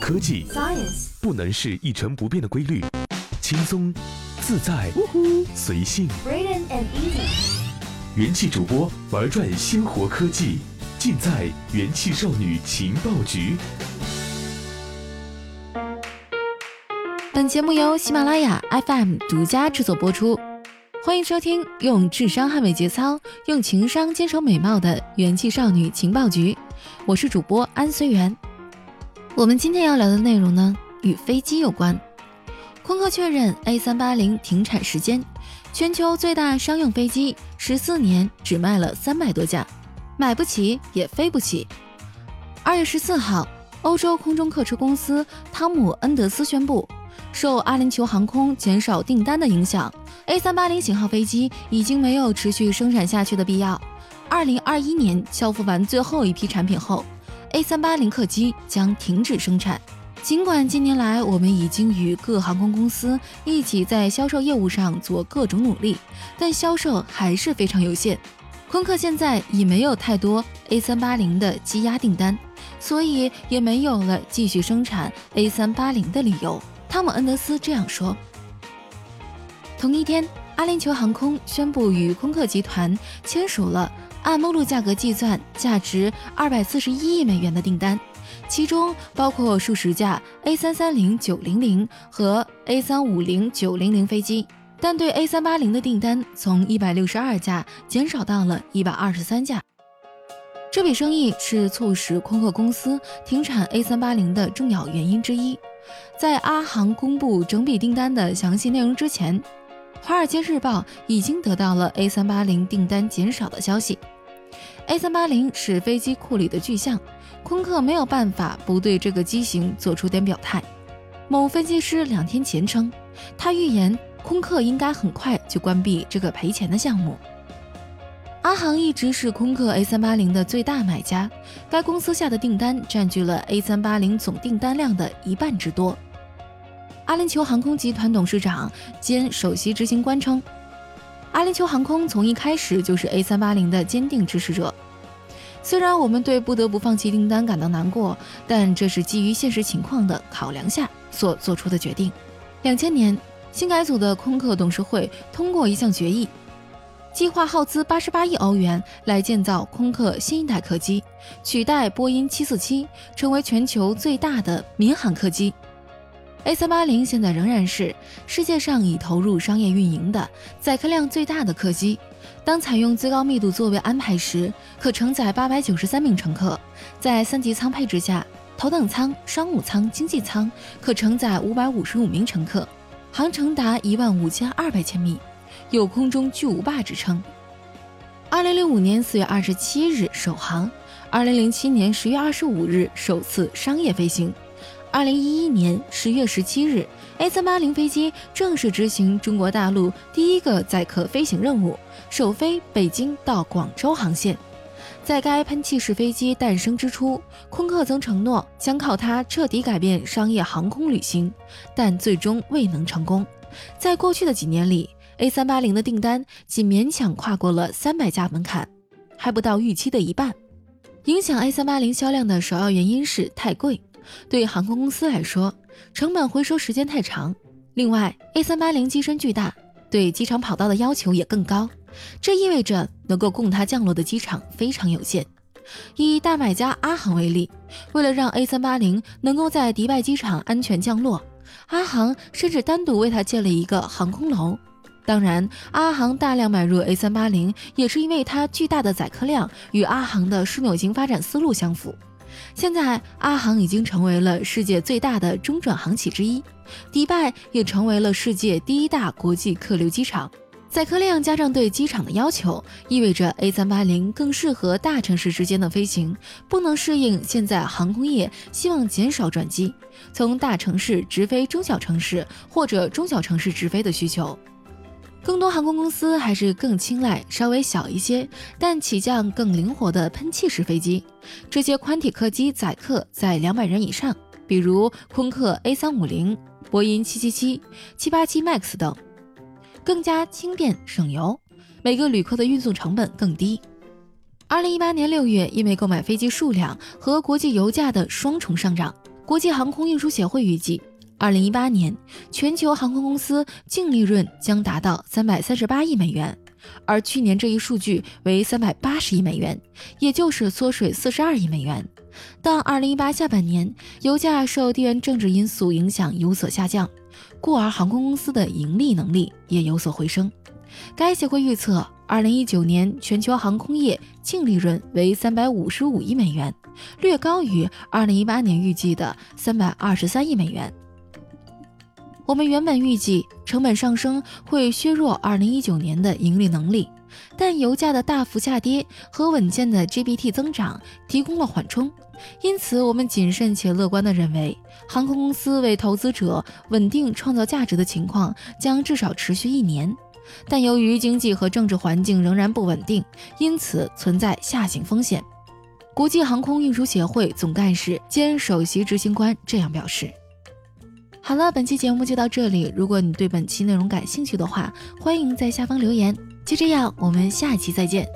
科技 Science，不能是一成不变的规律，轻松、自在、随性。Braden and Easy，元气主播玩转鲜活科技，尽在元气少女情报局。本节目由喜马拉雅 FM 独家制作播出，欢迎收听用智商捍卫节操，用情商坚守美貌的元气少女情报局。我是主播安随缘。我们今天要聊的内容呢，与飞机有关。空客确认 A380 停产时间，全球最大商用飞机十四年只卖了三百多架，买不起也飞不起。二月十四号，欧洲空中客车公司汤姆恩德斯宣布。受阿联酋航空减少订单的影响，A380 型号飞机已经没有持续生产下去的必要。2021年交付完最后一批产品后，A380 客机将停止生产。尽管近年来我们已经与各航空公司一起在销售业务上做各种努力，但销售还是非常有限。空客现在已没有太多 A380 的积压订单，所以也没有了继续生产 A380 的理由。汤姆·恩德斯这样说。同一天，阿联酋航空宣布与空客集团签署了按目录价格计算、价值二百四十一亿美元的订单，其中包括数十架 A330-900 和 A350-900 飞机，但对 A380 的订单从一百六十二架减少到了一百二十三架。这笔生意是促使空客公司停产 A380 的重要原因之一。在阿航公布整笔订单的详细内容之前，《华尔街日报》已经得到了 A380 订单减少的消息。A380 是飞机库里的巨象，空客没有办法不对这个机型做出点表态。某分析师两天前称，他预言空客应该很快就关闭这个赔钱的项目。阿航一直是空客 A380 的最大买家，该公司下的订单占据了 A380 总订单量的一半之多。阿联酋航空集团董事长兼首席执行官称，阿联酋航空从一开始就是 A380 的坚定支持者。虽然我们对不得不放弃订单感到难过，但这是基于现实情况的考量下所做出的决定。两千年，新改组的空客董事会通过一项决议。计划耗资八十八亿欧元来建造空客新一代客机，取代波音七四七，成为全球最大的民航客机。A380 现在仍然是世界上已投入商业运营的载客量最大的客机。当采用最高密度座位安排时，可承载八百九十三名乘客。在三级舱配置下，头等舱、商务舱、经济舱可承载五百五十五名乘客，航程达一万五千二百千米。有空中巨无霸之称。二零零五年四月二十七日首航，二零零七年十月二十五日首次商业飞行，二零一一年十月十七日，A 三八零飞机正式执行中国大陆第一个载客飞行任务，首飞北京到广州航线。在该喷气式飞机诞生之初，空客曾承诺将靠它彻底改变商业航空旅行，但最终未能成功。在过去的几年里，A380 的订单仅勉强跨过了三百架门槛，还不到预期的一半。影响 A380 销量的首要原因是太贵，对航空公司来说，成本回收时间太长。另外，A380 机身巨大，对机场跑道的要求也更高，这意味着能够供它降落的机场非常有限。以大买家阿航为例，为了让 A380 能够在迪拜机场安全降落，阿航甚至单独为它建了一个航空楼。当然，阿航大量买入 A380 也是因为它巨大的载客量与阿航的枢纽型发展思路相符。现在，阿航已经成为了世界最大的中转航企之一，迪拜也成为了世界第一大国际客流机场。载客量加上对机场的要求，意味着 A380 更适合大城市之间的飞行，不能适应现在航空业希望减少转机，从大城市直飞中小城市或者中小城市直飞的需求。更多航空公司还是更青睐稍微小一些，但起降更灵活的喷气式飞机。这些宽体客机载客在两百人以上，比如空客 A350、波音777、787 MAX 等，更加轻便省油，每个旅客的运送成本更低。二零一八年六月，因为购买飞机数量和国际油价的双重上涨，国际航空运输协会预计，二零一八年全球航空公司净利润将达到三百三十八亿美元，而去年这一数据为三百八十亿美元，也就是缩水四十二亿美元。但二零一八下半年，油价受地缘政治因素影响有所下降，故而航空公司的盈利能力也有所回升。该协会预测，二零一九年全球航空业净利润为三百五十五亿美元，略高于二零一八年预计的三百二十三亿美元。我们原本预计成本上升会削弱二零一九年的盈利能力，但油价的大幅下跌和稳健的 GPT 增长提供了缓冲，因此我们谨慎且乐观地认为，航空公司为投资者稳定创造价值的情况将至少持续一年。但由于经济和政治环境仍然不稳定，因此存在下行风险。国际航空运输协会总干事兼首席执行官这样表示。好了，本期节目就到这里。如果你对本期内容感兴趣的话，欢迎在下方留言。就这样，我们下期再见。